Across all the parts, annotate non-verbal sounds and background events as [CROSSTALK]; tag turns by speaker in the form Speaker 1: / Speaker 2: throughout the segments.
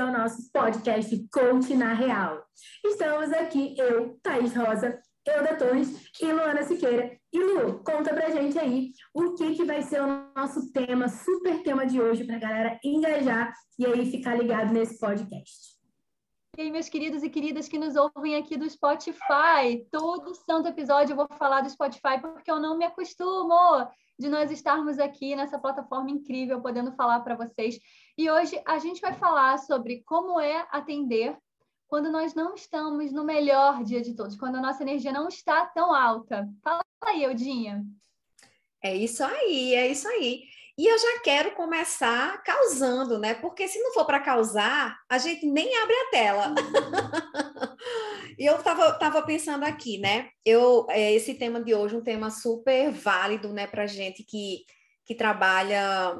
Speaker 1: ao nosso podcast Coach na Real. Estamos aqui, eu, Thaís Rosa, Euda Torres e Luana Siqueira. E Lu, conta pra gente aí o que, que vai ser o nosso tema, super tema de hoje, pra galera engajar e aí ficar ligado nesse podcast.
Speaker 2: E aí, meus queridos e queridas que nos ouvem aqui do Spotify, todo santo episódio eu vou falar do Spotify porque eu não me acostumo de nós estarmos aqui nessa plataforma incrível, podendo falar para vocês. E hoje a gente vai falar sobre como é atender quando nós não estamos no melhor dia de todos, quando a nossa energia não está tão alta. Fala aí, Eudinha.
Speaker 3: É isso aí, é isso aí. E eu já quero começar causando, né? Porque se não for para causar, a gente nem abre a tela. e eu estava tava pensando aqui, né? Eu, é, esse tema de hoje é um tema super válido, né, para gente que, que trabalha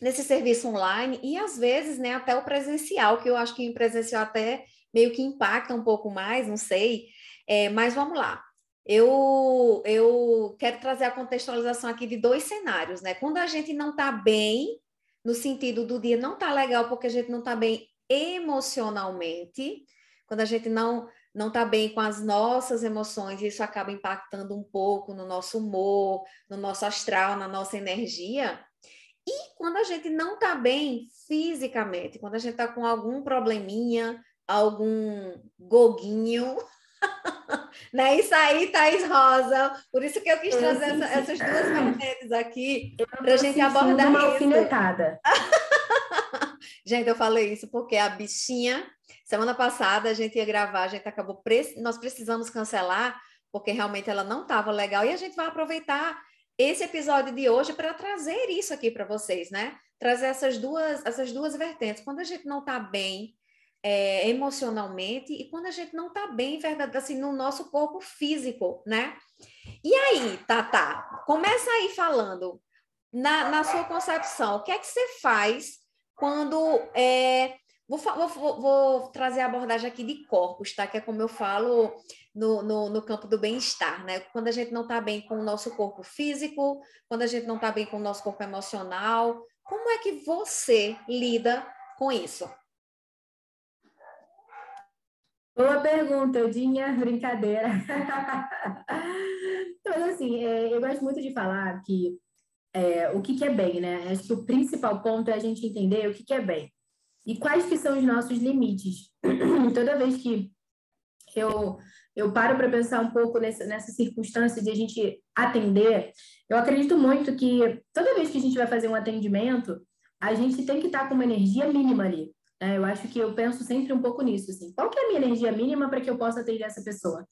Speaker 3: nesse serviço online e às vezes, né, até o presencial, que eu acho que em presencial até meio que impacta um pouco mais, não sei. É, mas vamos lá. Eu, eu quero trazer a contextualização aqui de dois cenários, né? Quando a gente não está bem, no sentido do dia não está legal porque a gente não está bem emocionalmente, quando a gente não não está bem com as nossas emoções, isso acaba impactando um pouco no nosso humor, no nosso astral, na nossa energia. E quando a gente não está bem fisicamente, quando a gente está com algum probleminha, algum goguinho. Né? Isso aí, Thaís Rosa. Por isso que eu quis trazer essa, essas duas vertentes aqui para a gente abordar
Speaker 1: uma isso. alfinetada. [LAUGHS]
Speaker 3: gente, eu falei isso porque a bichinha, semana passada a gente ia gravar, a gente acabou, nós precisamos cancelar porque realmente ela não estava legal e a gente vai aproveitar esse episódio de hoje para trazer isso aqui para vocês, né? Trazer essas duas, essas duas vertentes. Quando a gente não está bem é, emocionalmente e quando a gente não está bem, verdade, assim, no nosso corpo físico, né? E aí, Tata, começa aí falando, na, na sua concepção, o que é que você faz quando. É, vou, vou, vou, trazer a abordagem aqui de corpos, tá? Que é como eu falo no, no, no campo do bem-estar, né? Quando a gente não está bem com o nosso corpo físico, quando a gente não está bem com o nosso corpo emocional, como é que você lida com isso?
Speaker 1: Boa pergunta, Eudinha. [LAUGHS] Brincadeira. [LAUGHS] Mas assim, é, eu gosto muito de falar que é, o que, que, é bem, né? Acho que o principal ponto é a gente entender o que, que é bem. E quais que são os nossos limites. [CLEARS THROAT] Toda vez que eu, eu paro para pensar um pouco nessa, nessa circunstância de a gente atender, eu acredito muito que toda vez que a gente vai fazer um atendimento, a gente tem que estar com uma energia mínima ali. É, eu acho que eu penso sempre um pouco nisso, assim. Qual que é a minha energia mínima para que eu possa atender essa pessoa?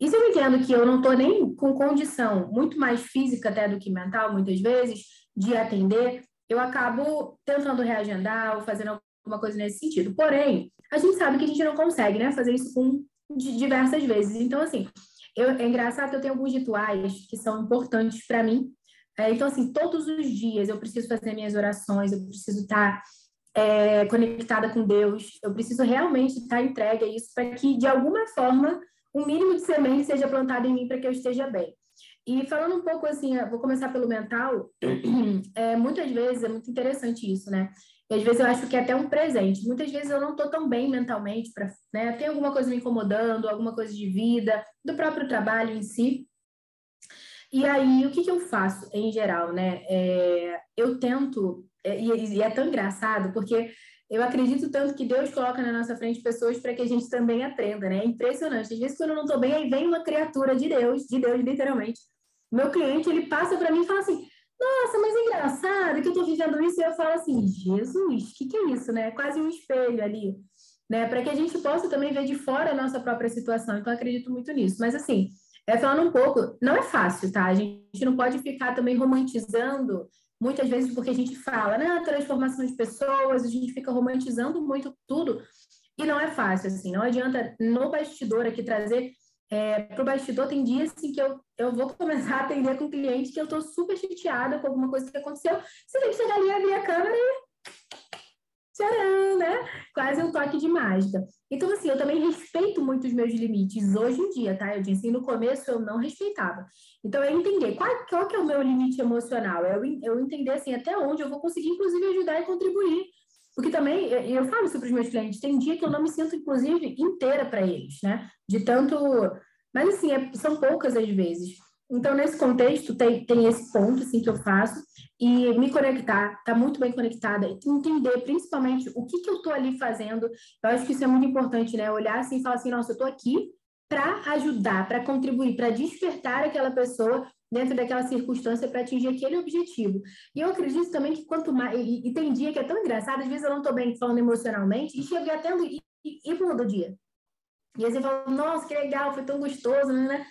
Speaker 1: E se eu entendo que eu não estou nem com condição, muito mais física até do que mental, muitas vezes, de atender, eu acabo tentando reagendar ou fazendo alguma coisa nesse sentido. Porém, a gente sabe que a gente não consegue, né, fazer isso com diversas vezes. Então, assim, eu, é engraçado que eu tenho alguns rituais que são importantes para mim. É, então, assim, todos os dias eu preciso fazer minhas orações, eu preciso estar tá é, conectada com Deus. Eu preciso realmente estar entregue a isso para que, de alguma forma, um mínimo de semente seja plantado em mim para que eu esteja bem. E falando um pouco assim, vou começar pelo mental, [CLEARS THROAT] é, muitas vezes é muito interessante isso, né? E às vezes eu acho que é até um presente. Muitas vezes eu não estou tão bem mentalmente, pra, né? Tem alguma coisa me incomodando, alguma coisa de vida, do próprio trabalho em si. E aí, o que, que eu faço em geral, né? É, eu tento e, e é tão engraçado, porque eu acredito tanto que Deus coloca na nossa frente pessoas para que a gente também aprenda, né? É impressionante. Às vezes, quando eu não estou bem, aí vem uma criatura de Deus, de Deus, literalmente. Meu cliente, ele passa para mim e fala assim: Nossa, mas é engraçado que eu estou vivendo isso. E eu falo assim: Jesus, o que, que é isso, né? É quase um espelho ali, né? Para que a gente possa também ver de fora a nossa própria situação. Então, acredito muito nisso. Mas, assim, é, falando um pouco, não é fácil, tá? A gente não pode ficar também romantizando muitas vezes porque a gente fala, né, transformação de pessoas, a gente fica romantizando muito tudo, e não é fácil, assim, não adianta no bastidor aqui trazer, é, para o bastidor tem dias assim, que eu, eu vou começar a atender com cliente que eu estou super chateada com alguma coisa que aconteceu, você tem que chegar ali, abrir a câmera e tcharam, né? Quase um toque de mágica. Então, assim, eu também respeito muito os meus limites hoje em dia, tá? Eu disse, no começo eu não respeitava. Então, é entender qual, qual que é o meu limite emocional, é eu, eu entender, assim, até onde eu vou conseguir, inclusive, ajudar e contribuir Porque também, eu falo isso para os meus clientes, tem dia que eu não me sinto, inclusive, inteira para eles, né? De tanto. Mas, assim, é, são poucas as vezes. Então, nesse contexto, tem, tem esse ponto, assim, que eu faço. E me conectar, estar tá muito bem conectada. Entender, principalmente, o que, que eu estou ali fazendo. Eu acho que isso é muito importante, né? Olhar assim e falar assim, nossa, eu estou aqui para ajudar, para contribuir, para despertar aquela pessoa dentro daquela circunstância para atingir aquele objetivo. E eu acredito também que quanto mais. E, e tem dia que é tão engraçado, às vezes eu não estou bem falando emocionalmente, e chega até e, e, e muda o dia. E aí você fala, nossa, que legal, foi tão gostoso, né?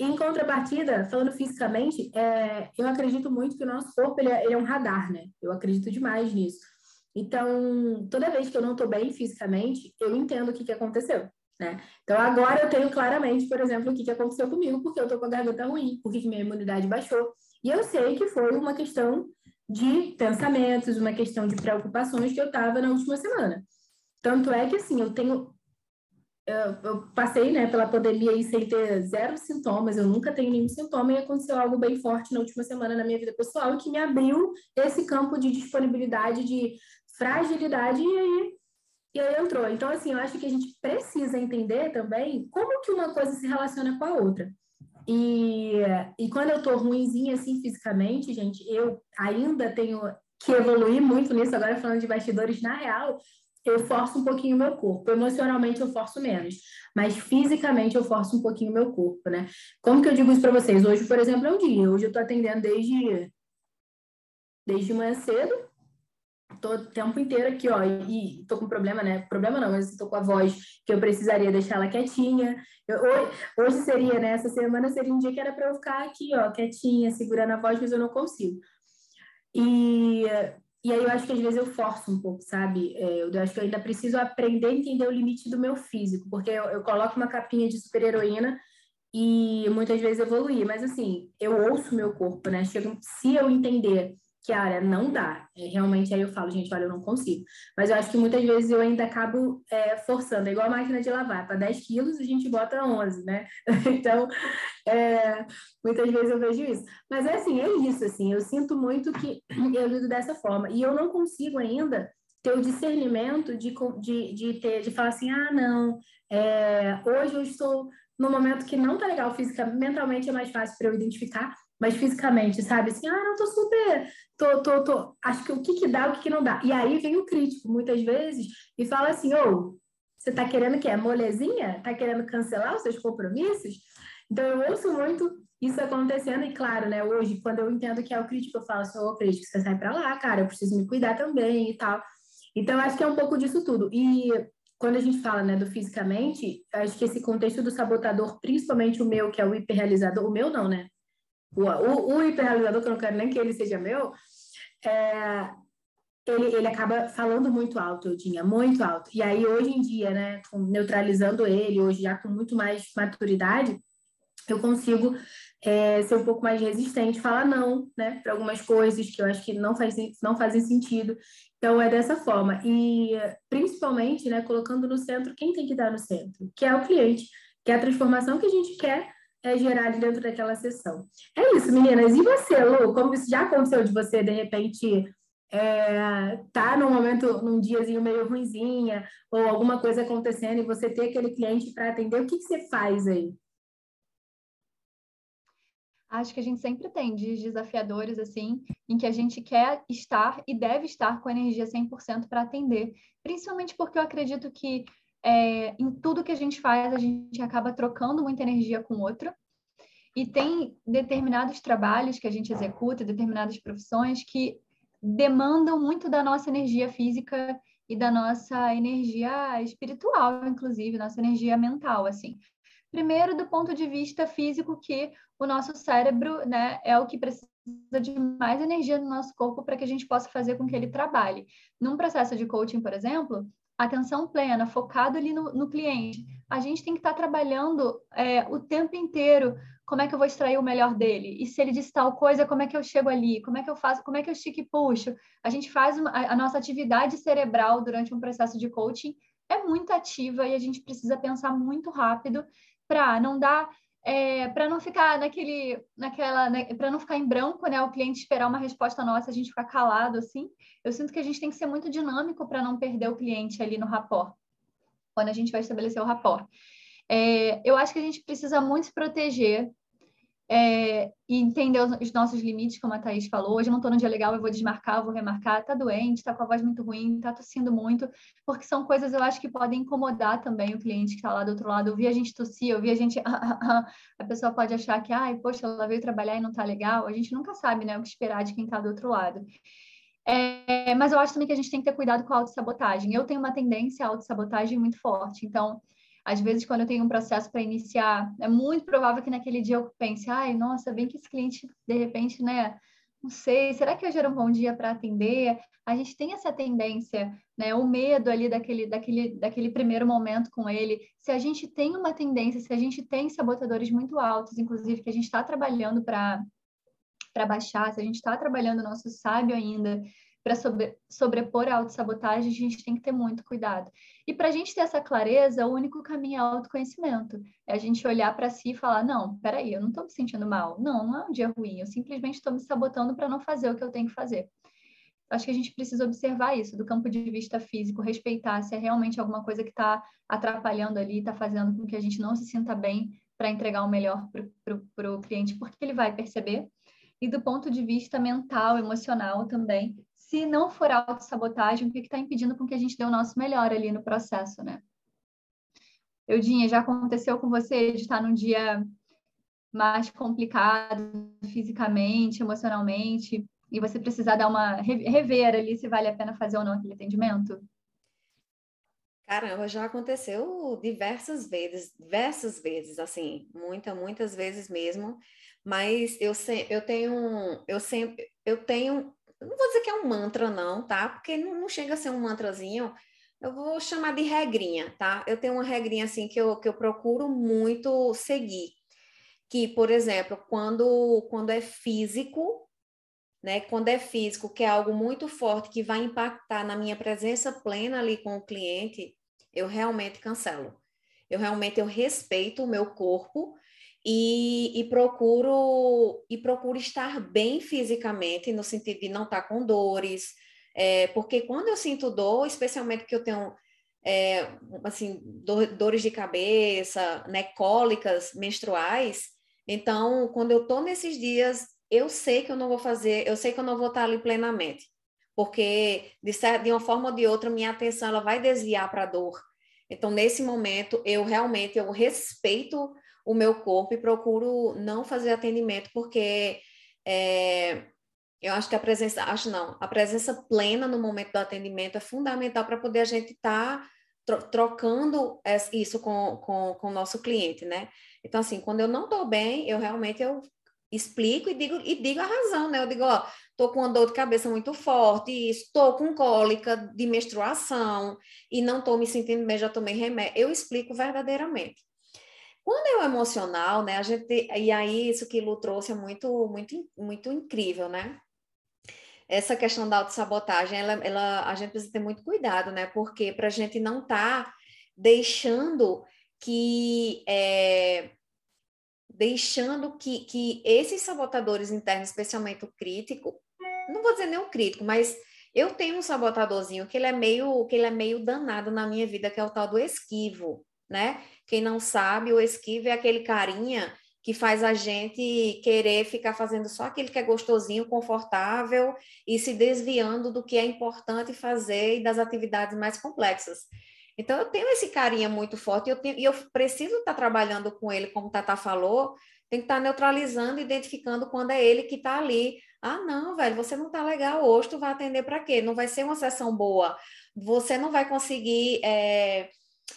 Speaker 1: Em contrapartida, falando fisicamente, é, eu acredito muito que o nosso corpo ele é, ele é um radar, né? Eu acredito demais nisso. Então, toda vez que eu não estou bem fisicamente, eu entendo o que, que aconteceu. Né? Então, agora eu tenho claramente, por exemplo, o que, que aconteceu comigo, porque eu estou com a garganta ruim, porque que minha imunidade baixou. E eu sei que foi uma questão de pensamentos, uma questão de preocupações que eu estava na última semana. Tanto é que, assim, eu tenho. Eu, passei né, pela pandemia aí sem ter zero sintomas, eu nunca tenho nenhum sintoma, e aconteceu algo bem forte na última semana na minha vida pessoal que me abriu esse campo de disponibilidade, de fragilidade, e aí e aí entrou. Então, assim, eu acho que a gente precisa entender também como que uma coisa se relaciona com a outra. E, e quando eu tô ruimzinha, assim, fisicamente, gente, eu ainda tenho que evoluir muito nisso. Agora, falando de bastidores, na real, eu forço um pouquinho o meu corpo. Emocionalmente, eu forço menos. Mas fisicamente, eu forço um pouquinho o meu corpo, né? Como que eu digo isso para vocês? Hoje, por exemplo, é um dia. Hoje eu tô atendendo desde, desde manhã cedo tô o tempo inteiro aqui, ó, e, tô com problema, né? Problema não, mas tô com a voz que eu precisaria deixar ela quietinha. Eu, hoje, hoje seria, né? Essa semana seria um dia que era para eu ficar aqui, ó, quietinha, segurando a voz, mas eu não consigo. E, e aí eu acho que às vezes eu forço um pouco, sabe? É, eu acho que eu ainda preciso aprender a entender o limite do meu físico, porque eu, eu coloco uma capinha de super-heroína e muitas vezes evoluir, mas assim, eu ouço meu corpo, né? Chego, se eu entender que a área não dá. É, realmente aí eu falo, gente, olha, eu não consigo. Mas eu acho que muitas vezes eu ainda acabo é, forçando, é igual a máquina de lavar, para 10 quilos a gente bota 11, né? [LAUGHS] então, é, muitas vezes eu vejo isso. Mas é assim, é isso, assim, eu sinto muito que [CLEARS THROAT] eu lido dessa forma. E eu não consigo ainda ter o discernimento de, de, de, ter, de falar assim, ah, não, é, hoje eu estou no momento que não tá legal fisicamente, mentalmente é mais fácil para eu identificar, mas fisicamente, sabe? Assim, ah, não, tô super, tô, tô, tô, acho que o que que dá, o que que não dá. E aí vem o crítico, muitas vezes, e fala assim, ô, oh, você tá querendo que é molezinha? Tá querendo cancelar os seus compromissos? Então, eu ouço muito isso acontecendo, e claro, né, hoje, quando eu entendo que é o crítico, eu falo assim, ô, oh, crítico, você sai para lá, cara, eu preciso me cuidar também e tal. Então, acho que é um pouco disso tudo. E quando a gente fala, né, do fisicamente, acho que esse contexto do sabotador, principalmente o meu, que é o hiperrealizador, o meu não, né? O, o, o hiperrealizador, que eu não quero nem que ele seja meu, é, ele, ele acaba falando muito alto, eu tinha muito alto. E aí, hoje em dia, né, neutralizando ele, hoje já com muito mais maturidade, eu consigo é, ser um pouco mais resistente, falar não, né, para algumas coisas que eu acho que não, faz, não fazem sentido. Então, é dessa forma. E, principalmente, né, colocando no centro quem tem que dar no centro, que é o cliente, que é a transformação que a gente quer é gerado dentro daquela sessão. É isso, meninas. E você, Lu? Como isso já aconteceu de você, de repente, é, tá num momento, num diazinho meio ruimzinha, ou alguma coisa acontecendo e você ter aquele cliente para atender, o que, que você faz aí?
Speaker 2: Acho que a gente sempre tem dias desafiadores, assim, em que a gente quer estar e deve estar com energia 100% para atender. Principalmente porque eu acredito que é, em tudo que a gente faz, a gente acaba trocando muita energia com outro. E tem determinados trabalhos que a gente executa, determinadas profissões que demandam muito da nossa energia física e da nossa energia espiritual, inclusive, nossa energia mental, assim. Primeiro, do ponto de vista físico, que o nosso cérebro, né, é o que precisa de mais energia no nosso corpo para que a gente possa fazer com que ele trabalhe. Num processo de coaching, por exemplo, atenção plena, focado ali no, no cliente. A gente tem que estar tá trabalhando é, o tempo inteiro como é que eu vou extrair o melhor dele? E se ele disse tal coisa, como é que eu chego ali? Como é que eu faço? Como é que eu estico e puxo? A gente faz uma, a nossa atividade cerebral durante um processo de coaching é muito ativa e a gente precisa pensar muito rápido para não dar é, para não ficar naquele, naquela, né, para não ficar em branco, né? O cliente esperar uma resposta nossa, a gente ficar calado assim. Eu sinto que a gente tem que ser muito dinâmico para não perder o cliente ali no rapport, quando a gente vai estabelecer o rapport. É, eu acho que a gente precisa muito se proteger é, e entender os, os, nossos limites, como a Thaís falou. Hoje eu não estou no dia legal, eu vou desmarcar, eu vou remarcar. Tá doente, tá com a voz muito ruim, tá tossindo muito, porque são coisas eu acho que podem incomodar também o cliente que está lá do outro lado. Ouvir a gente tossir, ouvir a gente. [LAUGHS] a pessoa pode achar que, ai, poxa, ela veio trabalhar e não tá legal. A gente nunca sabe, né, o que esperar de quem está do outro lado. É, mas eu acho também que a gente tem que ter cuidado com a autossabotagem. Eu tenho uma tendência à autossabotagem muito forte, então às vezes, quando eu tenho um processo para iniciar, é muito provável que naquele dia eu pense, ai, nossa, bem que esse cliente, de repente, né? Não sei, será que hoje era um bom dia para atender? A gente tem essa tendência, né? O medo ali daquele, daquele, daquele primeiro momento com ele. Se a gente tem uma tendência, se a gente tem sabotadores muito altos, inclusive, que a gente está trabalhando para baixar, se a gente está trabalhando o nosso sábio ainda, para sobre, sobrepor a autossabotagem, a gente tem que ter muito cuidado. E para a gente ter essa clareza, o único caminho é o autoconhecimento. É a gente olhar para si e falar: não, peraí, eu não estou me sentindo mal. Não, não é um dia ruim. Eu simplesmente estou me sabotando para não fazer o que eu tenho que fazer. Acho que a gente precisa observar isso do campo de vista físico, respeitar se é realmente alguma coisa que está atrapalhando ali, está fazendo com que a gente não se sinta bem para entregar o melhor para o cliente, porque ele vai perceber. E do ponto de vista mental, emocional também, se não for autossabotagem, o que está impedindo com que a gente dê o nosso melhor ali no processo, né? Eudinha, já aconteceu com você de estar num dia mais complicado fisicamente, emocionalmente, e você precisar dar uma rever ali se vale a pena fazer ou não aquele atendimento?
Speaker 3: Caramba, já aconteceu diversas vezes, diversas vezes, assim, muitas, muitas vezes mesmo. Mas eu, se, eu tenho, eu sempre, eu tenho não vou dizer que é um mantra, não, tá? Porque não, não chega a ser um mantrazinho. Eu vou chamar de regrinha, tá? Eu tenho uma regrinha assim que eu, que eu procuro muito seguir. Que, por exemplo, quando, quando é físico, né? Quando é físico, que é algo muito forte que vai impactar na minha presença plena ali com o cliente, eu realmente cancelo. Eu realmente eu respeito o meu corpo e, e, procuro e procuro estar bem fisicamente, no sentido de não estar com dores, é, porque quando eu sinto dor, especialmente que eu tenho é, assim dores de cabeça, né, cólicas menstruais, então quando eu estou nesses dias, eu sei que eu não vou fazer, eu sei que eu não vou estar ali plenamente, porque de, de uma forma ou de outra minha atenção ela vai desviar para a dor. Então nesse momento eu realmente eu respeito o meu corpo e procuro não fazer atendimento, porque é, eu acho que a presença, acho não, a presença plena no momento do atendimento é fundamental para poder a gente estar tá trocando isso com, com, com o nosso cliente, né? Então, assim, quando eu não estou bem, eu realmente eu explico e digo, e digo a razão, né? Eu digo, ó, tô com uma dor de cabeça muito forte, estou com cólica de menstruação e não estou me sentindo bem, já tomei remédio. Eu explico verdadeiramente. Quando é o emocional, né, a gente, e aí isso que Lu trouxe é muito, muito, muito incrível, né? Essa questão da autossabotagem, ela, ela, a gente precisa ter muito cuidado, né? Porque para a gente não estar tá deixando que é, deixando que, que esses sabotadores internos, especialmente o crítico, não vou dizer nem o crítico, mas eu tenho um sabotadorzinho que ele é meio que ele é meio danado na minha vida, que é o tal do esquivo, né? Quem não sabe, o esquivo é aquele carinha que faz a gente querer ficar fazendo só aquilo que é gostosinho, confortável e se desviando do que é importante fazer e das atividades mais complexas. Então, eu tenho esse carinha muito forte e eu, tenho, e eu preciso estar trabalhando com ele, como Tata falou, tem que estar neutralizando, identificando quando é ele que está ali. Ah, não, velho, você não está legal hoje, tu vai atender para quê? Não vai ser uma sessão boa. Você não vai conseguir é,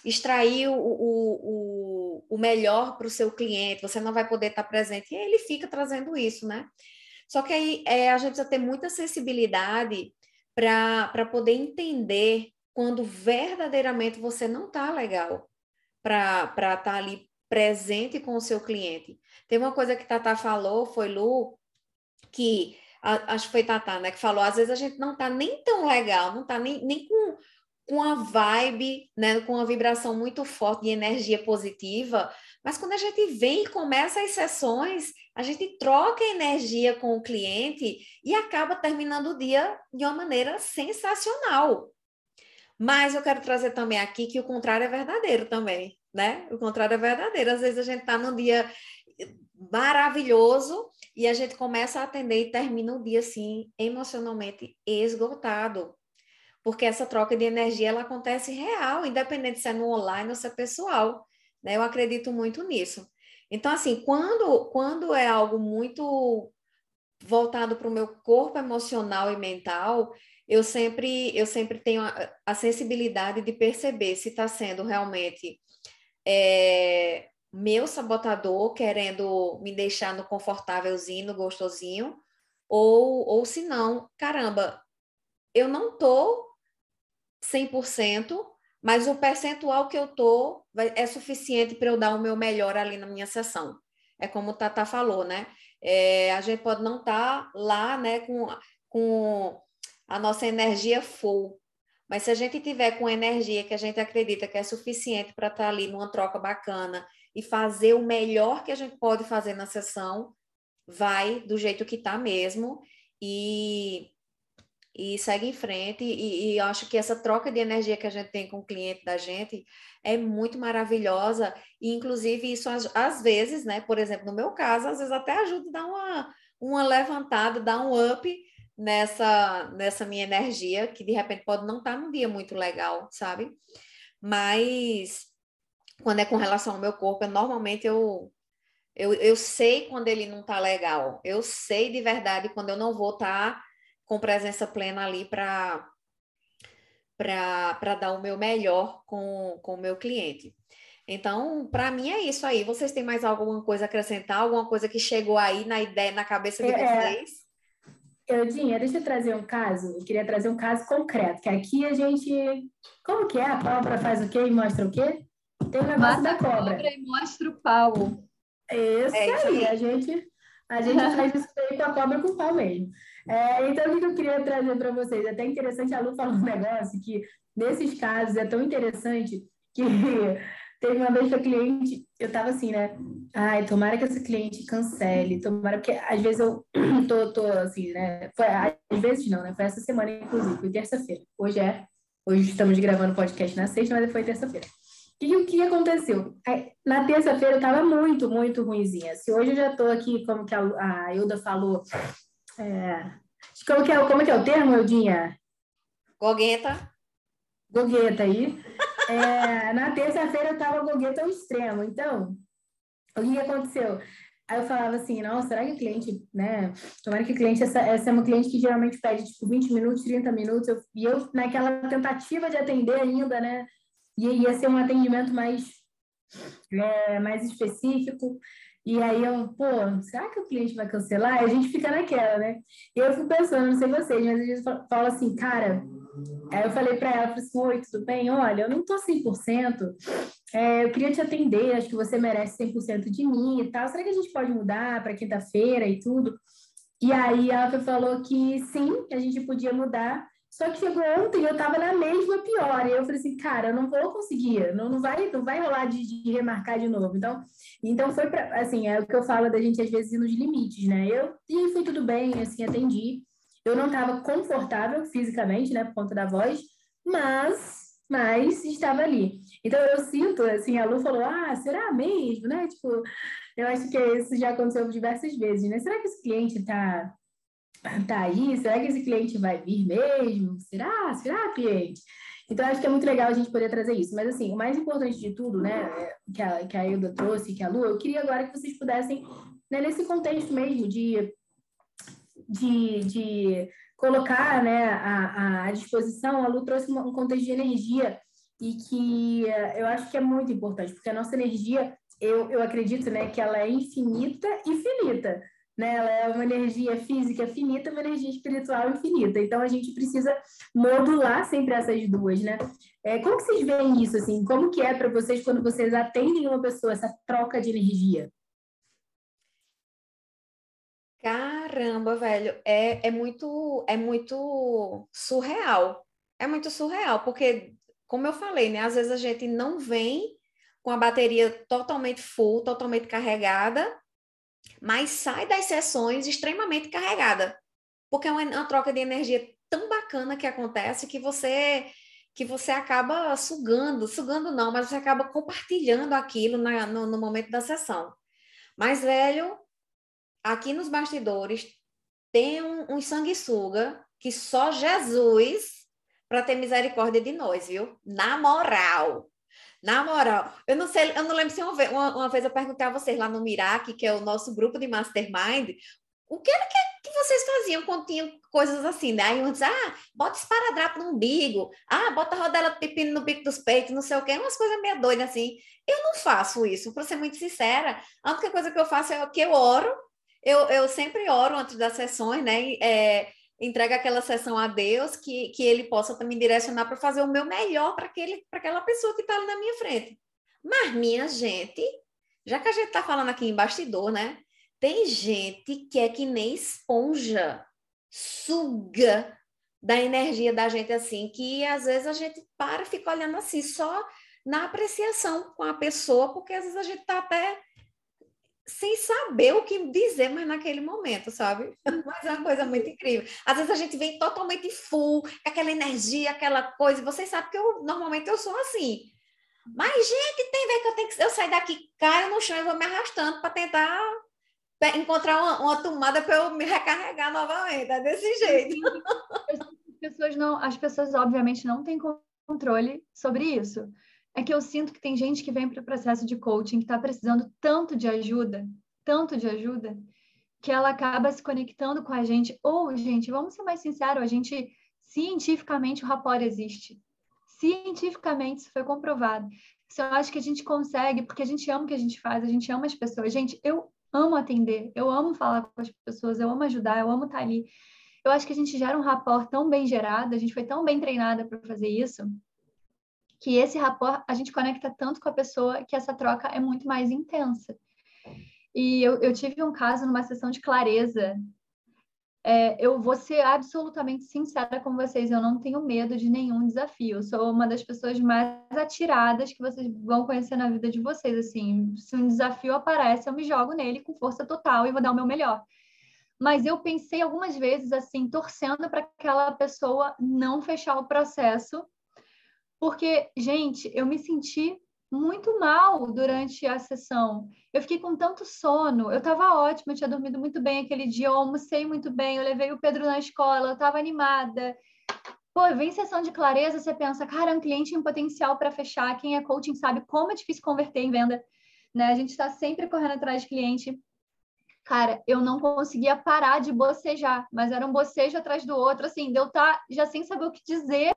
Speaker 3: extrair o, o, o melhor para o seu cliente, você não vai poder estar presente. E ele fica trazendo isso, né? Só que aí é, a gente precisa ter muita sensibilidade para poder entender quando verdadeiramente você não está legal para estar tá ali presente com o seu cliente. Tem uma coisa que Tata falou, foi Lu, que a, acho que foi Tata, né, que falou, às vezes a gente não está nem tão legal, não está nem, nem com com a vibe, né, com uma vibração muito forte de energia positiva, mas quando a gente vem e começa as sessões, a gente troca energia com o cliente e acaba terminando o dia de uma maneira sensacional. Mas eu quero trazer também aqui que o contrário é verdadeiro também, né? O contrário é verdadeiro. Às vezes a gente está num dia maravilhoso e a gente começa a atender e termina o dia assim emocionalmente esgotado. Porque essa troca de energia ela acontece real, independente se é no online ou se é pessoal. Né? Eu acredito muito nisso. Então, assim, quando, quando é algo muito voltado para o meu corpo emocional e mental, eu sempre, eu sempre tenho a, a sensibilidade de perceber se está sendo realmente é, meu sabotador querendo me deixar no confortávelzinho, no gostosinho, ou, ou se não, caramba, eu não tô 100%, mas o percentual que eu tô é suficiente para eu dar o meu melhor ali na minha sessão. É como o Tata falou, né? É, a gente pode não estar tá lá, né, com, com a nossa energia full, mas se a gente tiver com energia que a gente acredita que é suficiente para estar tá ali numa troca bacana e fazer o melhor que a gente pode fazer na sessão, vai do jeito que está mesmo e, e segue em frente. E, e eu acho que essa troca de energia que a gente tem com o cliente da gente é muito maravilhosa. E, inclusive, isso às, às vezes, né? Por exemplo, no meu caso, às vezes até ajuda a dar uma, uma levantada, dar um up nessa, nessa minha energia, que de repente pode não estar tá num dia muito legal, sabe? Mas quando é com relação ao meu corpo, eu, normalmente eu, eu, eu sei quando ele não está legal. Eu sei de verdade quando eu não vou estar tá com presença plena ali para para dar o meu melhor com, com o meu cliente. Então, para mim é isso aí. Vocês têm mais alguma coisa a acrescentar? Alguma coisa que chegou aí na ideia, na cabeça de é, é. vocês?
Speaker 1: Eudinha, deixa eu trazer um caso. Eu queria trazer um caso concreto, que aqui a gente. Como que é? A cobra faz o quê e mostra o quê? Tem o negócio Mata da cobra. cobra.
Speaker 2: e mostra o pau.
Speaker 1: Isso, é isso aí. aí. A gente, a gente faz isso aí com a cobra com o pau mesmo. É, então, o que eu queria trazer para vocês? É até interessante, a Lu falou um negócio que, nesses casos, é tão interessante que [LAUGHS] teve uma vez que a cliente, eu estava assim, né? Ai, tomara que essa cliente cancele, tomara, porque às vezes eu [CLEARS THROAT] tô, tô assim, né? Foi, às vezes não, né? Foi essa semana, inclusive, foi terça-feira. Hoje é, hoje estamos gravando podcast na sexta, mas foi terça-feira. E o que aconteceu? Na terça-feira eu estava muito, muito ruimzinha. Se hoje eu já estou aqui, como que a, a Ilda falou, é, como, que é, como que é o termo, Eudinha?
Speaker 3: Gogueta.
Speaker 1: Gogueta aí. É, na terça-feira eu estava gogueta ao extremo. Então, o que aconteceu? Aí eu falava assim, nossa, será que o cliente, né? Tomara que o cliente, essa, essa é uma cliente que geralmente pede, tipo, 20 minutos, 30 minutos. Eu, e eu, naquela tentativa de atender ainda, né? e ia ser um atendimento mais, é, mais específico. E aí eu, pô, será que o cliente vai cancelar? E a gente fica naquela, né? E eu fico pensando, não sei vocês, mas às vezes falo assim, cara. Aí eu falei para ela, falei assim, oi, tudo bem? Olha, eu não tô 100%, é, eu queria te atender, acho que você merece 100% de mim e tal. Será que a gente pode mudar para quinta-feira e tudo? E aí ela falou que sim, a gente podia mudar, só que chegou ontem e eu tava na mesma pior. E eu falei assim, cara, eu não vou conseguir, não, não, vai, não vai rolar de, de remarcar de novo. Então, então foi para assim, é o que eu falo da gente às vezes ir nos limites, né? Eu e foi tudo bem, assim, atendi. Eu não estava confortável fisicamente, né, por conta da voz, mas mas estava ali. Então eu sinto, assim, a Lu falou: "Ah, será mesmo?", né? Tipo, eu acho que isso já aconteceu diversas vezes, né? Será que esse cliente está tá aí? Será que esse cliente vai vir mesmo? Será? Será, cliente? Então, acho que é muito legal a gente poder trazer isso. Mas, assim, o mais importante de tudo, né, que a, que a Ilda trouxe, que a Lu, eu queria agora que vocês pudessem, né, nesse contexto mesmo de, de, de colocar né, à, à disposição, a Lu trouxe um contexto de energia e que eu acho que é muito importante, porque a nossa energia, eu, eu acredito né, que ela é infinita e finita né? Ela é uma energia física finita, uma energia espiritual infinita. Então a gente precisa modular sempre essas duas, né? É, como que vocês veem isso assim? Como que é para vocês quando vocês atendem uma pessoa essa troca de energia?
Speaker 3: Caramba, velho, é, é muito é muito surreal. É muito surreal, porque, como eu falei, né? Às vezes a gente não vem com a bateria totalmente full, totalmente carregada, mas sai das sessões extremamente carregada, porque é uma, troca de energia tão bacana que acontece que você que você acaba sugando, sugando não, mas você acaba compartilhando aquilo na, no, no momento da sessão. Mas, velho, aqui nos bastidores tem um, um sanguessuga que só Jesus para ter misericórdia de nós, viu? Na moral. Na moral, eu não sei, eu não lembro se uma vez, uma, uma vez eu perguntei a vocês lá no Mirac, que é o nosso grupo de mastermind, o que era que, que vocês faziam quando tinham coisas assim, né? Aí diz, ah, bota esparadrapo no umbigo, ah, bota rodela de pepino no bico dos peitos, não sei o quê, umas coisas meio doidas assim. Eu não faço isso, para ser muito sincera. A única coisa que eu faço é que eu oro, eu, eu sempre oro antes das sessões, né? É, entrega aquela sessão a Deus, que, que Ele possa me direcionar para fazer o meu melhor para aquela pessoa que está ali na minha frente. Mas, minha gente, já que a gente está falando aqui em bastidor, né? Tem gente que é que nem esponja, suga da energia da gente assim, que às vezes a gente para e fica olhando assim, só na apreciação com a pessoa, porque às vezes a gente está até sem saber o que dizer mais naquele momento, sabe? Mas é uma coisa muito incrível. Às vezes a gente vem totalmente full, aquela energia, aquela coisa. Vocês sabem que eu normalmente eu sou assim. Mas, gente, tem ver que eu tenho que eu sair daqui, caio no chão e vou me arrastando para tentar encontrar uma, uma tomada para eu me recarregar novamente. É desse jeito.
Speaker 2: As pessoas não, as pessoas obviamente não têm controle sobre isso é que eu sinto que tem gente que vem para o processo de coaching que está precisando tanto de ajuda, tanto de ajuda, que ela acaba se conectando com a gente. Ou, gente, vamos ser mais sinceros, a gente, cientificamente, o rapport existe. Cientificamente, isso foi comprovado. Isso eu acho que a gente consegue, porque a gente ama o que a gente faz, a gente ama as pessoas. Gente, eu amo atender, eu amo falar com as pessoas, eu amo ajudar, eu amo estar ali. Eu acho que a gente gera um rapport tão bem gerado, a gente foi tão bem treinada para fazer isso, que esse rapport a gente conecta tanto com a pessoa que essa troca é muito mais intensa. E eu, eu tive um caso numa sessão de clareza. É, eu vou ser absolutamente sincera com vocês, eu não tenho medo de nenhum desafio. Eu sou uma das pessoas mais atiradas que vocês vão conhecer na vida de vocês. Assim, se um desafio aparece, eu me jogo nele com força total e vou dar o meu melhor. Mas eu pensei algumas vezes assim, torcendo para aquela pessoa não fechar o processo porque, gente, eu me senti muito mal durante a sessão. Eu fiquei com tanto sono, eu estava ótima, eu tinha dormido muito bem aquele dia, eu almocei muito bem, eu levei o Pedro na escola, eu estava animada. Pô, vem sessão de clareza, você pensa, cara, um cliente em potencial para fechar, quem é coaching sabe como é difícil converter em venda, né? A gente está sempre correndo atrás de cliente. Cara, eu não conseguia parar de bocejar, mas era um bocejo atrás do outro, assim, deu tá já sem saber o que dizer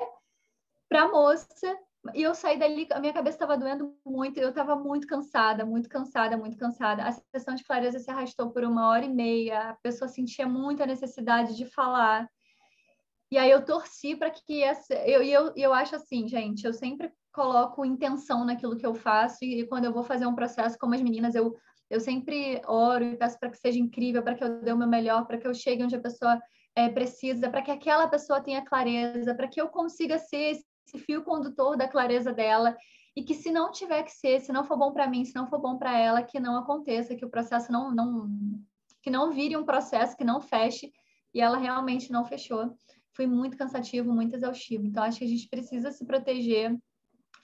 Speaker 2: para a moça. E eu saí dali, a minha cabeça estava doendo muito, eu estava muito cansada, muito cansada, muito cansada. A sessão de clareza se arrastou por uma hora e meia, a pessoa sentia muita necessidade de falar. E aí eu torci para que essa. Eu, eu, eu acho assim, gente, eu sempre coloco intenção naquilo que eu faço, e quando eu vou fazer um processo como as meninas, eu, eu sempre oro e peço para que seja incrível, para que eu dê o meu melhor, para que eu chegue onde a pessoa é, precisa, para que aquela pessoa tenha clareza, para que eu consiga ser esse fio condutor da clareza dela e que se não tiver que ser, se não for bom para mim, se não for bom para ela, que não aconteça, que o processo não, não que não vire um processo que não feche e ela realmente não fechou. Foi muito cansativo, muito exaustivo. Então acho que a gente precisa se proteger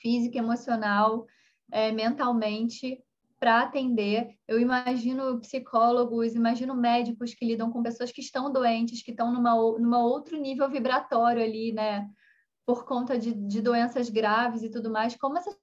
Speaker 2: física, emocional, é, mentalmente para atender. Eu imagino psicólogos, imagino médicos que lidam com pessoas que estão doentes, que estão numa, numa outro nível vibratório ali, né? Por conta de, de doenças graves e tudo mais, como essas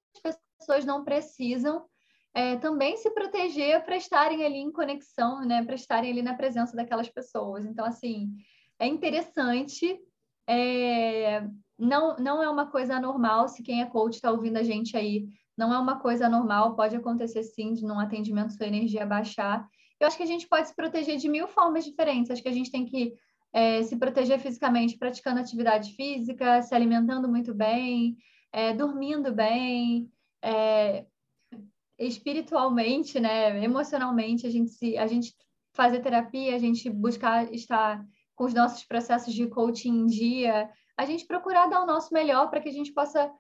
Speaker 2: pessoas não precisam é, também se proteger para estarem ali em conexão, né, para estarem ali na presença daquelas pessoas. Então, assim, é interessante, é, não, não é uma coisa normal, se quem é coach está ouvindo a gente aí, não é uma coisa normal, pode acontecer sim, de num atendimento sua energia baixar. Eu acho que a gente pode se proteger de mil formas diferentes, acho que a gente tem que é, se proteger fisicamente praticando atividade física, se alimentando muito bem, é, dormindo bem, é, espiritualmente, né, emocionalmente, a gente, se, a gente fazer terapia, a gente buscar estar com os nossos processos de coaching em dia, a gente procurar dar o nosso melhor para que a gente possa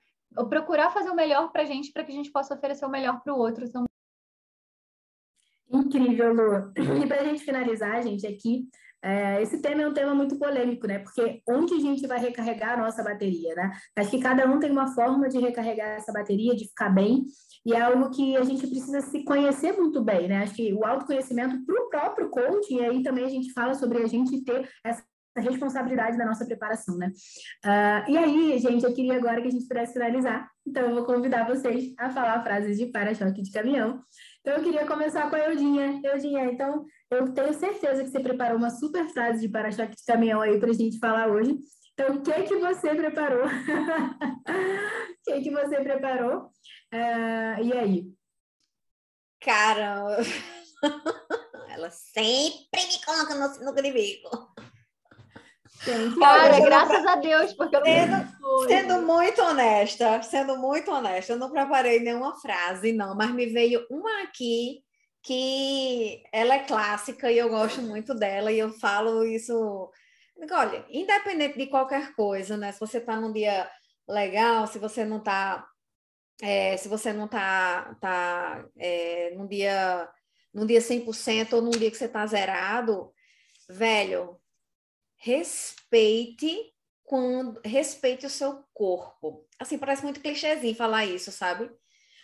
Speaker 2: procurar fazer o melhor para a gente, para que a gente possa oferecer o melhor para o outro.
Speaker 1: Incrível, Lu. E para a gente finalizar, gente, aqui, é, esse tema é um tema muito polêmico, né? Porque onde a gente vai recarregar a nossa bateria, né? Acho que cada um tem uma forma de recarregar essa bateria, de ficar bem, e é algo que a gente precisa se conhecer muito bem, né? Acho que o autoconhecimento para o próprio coaching, e aí também a gente fala sobre a gente ter essa responsabilidade da nossa preparação, né? Uh, e aí, gente, eu queria agora que a gente pudesse finalizar, então eu vou convidar vocês a falar frases de para-choque de caminhão. Então eu queria começar com a Eudinha. Eudinha, então eu tenho certeza que você preparou uma super frase de para-choque de caminhão aí para a gente falar hoje. Então, o que que você preparou? [LAUGHS] O que que você preparou? Uh, e aí?
Speaker 3: Cara, [LAUGHS] ela sempre me coloca no sinuca de bico.
Speaker 2: Cara, graças a Deus, porque eu
Speaker 3: sendo, sendo muito honesta, sendo muito honesta, eu não preparei nenhuma frase, não, mas me veio uma aqui que ela é clássica e eu gosto muito dela, e eu falo isso. Olha, independente de qualquer coisa, né? Se você está num dia legal, se você não está. É, se você não está tá, é, num dia num dia 100% ou num dia que você está zerado, velho, respeite quando respeite o seu corpo. Assim, parece muito clichêzinho falar isso, sabe?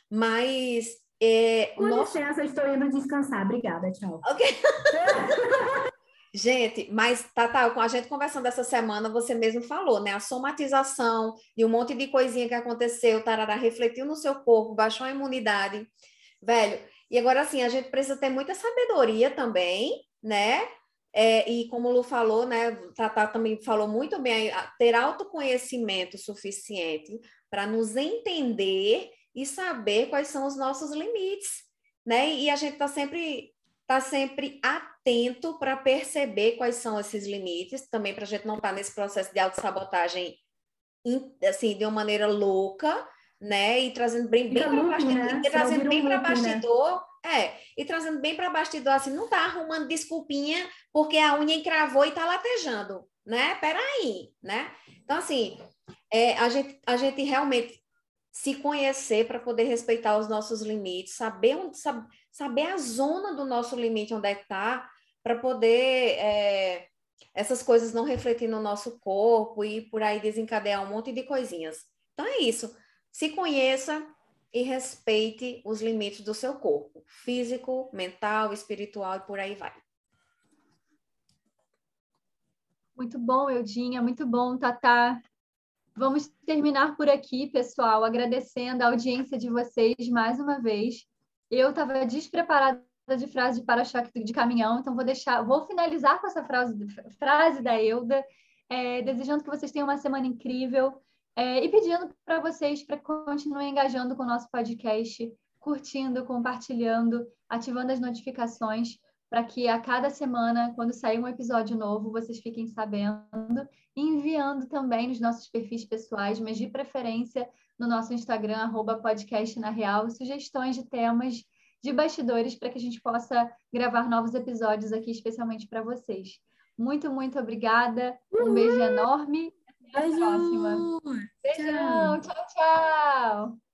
Speaker 3: Mas é,
Speaker 1: Com nosso... licença, estou indo descansar. Obrigada, tchau.
Speaker 3: Ok. [LAUGHS] gente, mas, Tata, com a gente conversando essa semana, você mesmo falou, né? A somatização e um monte de coisinha que aconteceu, tarará, refletiu no seu corpo, baixou a imunidade. Velho, e agora, assim, a gente precisa ter muita sabedoria também, né? É, e como o Lu falou, né, Tata também falou muito bem, ter autoconhecimento suficiente para nos entender e saber quais são os nossos limites, né? E a gente está sempre tá sempre atento para perceber quais são esses limites, também para a gente não estar tá nesse processo de autossabotagem assim, de uma maneira louca, né? E trazendo bem, bem para bastidor, né? trazendo bem para né? bastidor, né? é, e trazendo bem para bastidor, assim, não tá arrumando desculpinha porque a unha encravou e tá latejando, né? Peraí, né? Então, assim, é, a, gente, a gente realmente se conhecer para poder respeitar os nossos limites, saber, onde, sab, saber a zona do nosso limite, onde é que tá, para poder é, essas coisas não refletir no nosso corpo e por aí desencadear um monte de coisinhas. Então é isso. Se conheça e respeite os limites do seu corpo, físico, mental, espiritual e por aí vai.
Speaker 2: Muito bom, Eudinha, muito bom, Tatá. Vamos terminar por aqui, pessoal, agradecendo a audiência de vocês mais uma vez. Eu estava despreparada de frase de para-choque de caminhão, então vou deixar, vou finalizar com essa frase, frase da Euda, é, desejando que vocês tenham uma semana incrível. É, e pedindo para vocês para continuem engajando com o nosso podcast, curtindo, compartilhando, ativando as notificações, para que a cada semana, quando sair um episódio novo, vocês fiquem sabendo, e enviando também nos nossos perfis pessoais, mas de preferência no nosso Instagram, arroba podcast na real, sugestões de temas de bastidores para que a gente possa gravar novos episódios aqui, especialmente para vocês. Muito, muito obrigada. Um beijo enorme
Speaker 1: Até a próxima.
Speaker 2: Beijão. tchau, tchau.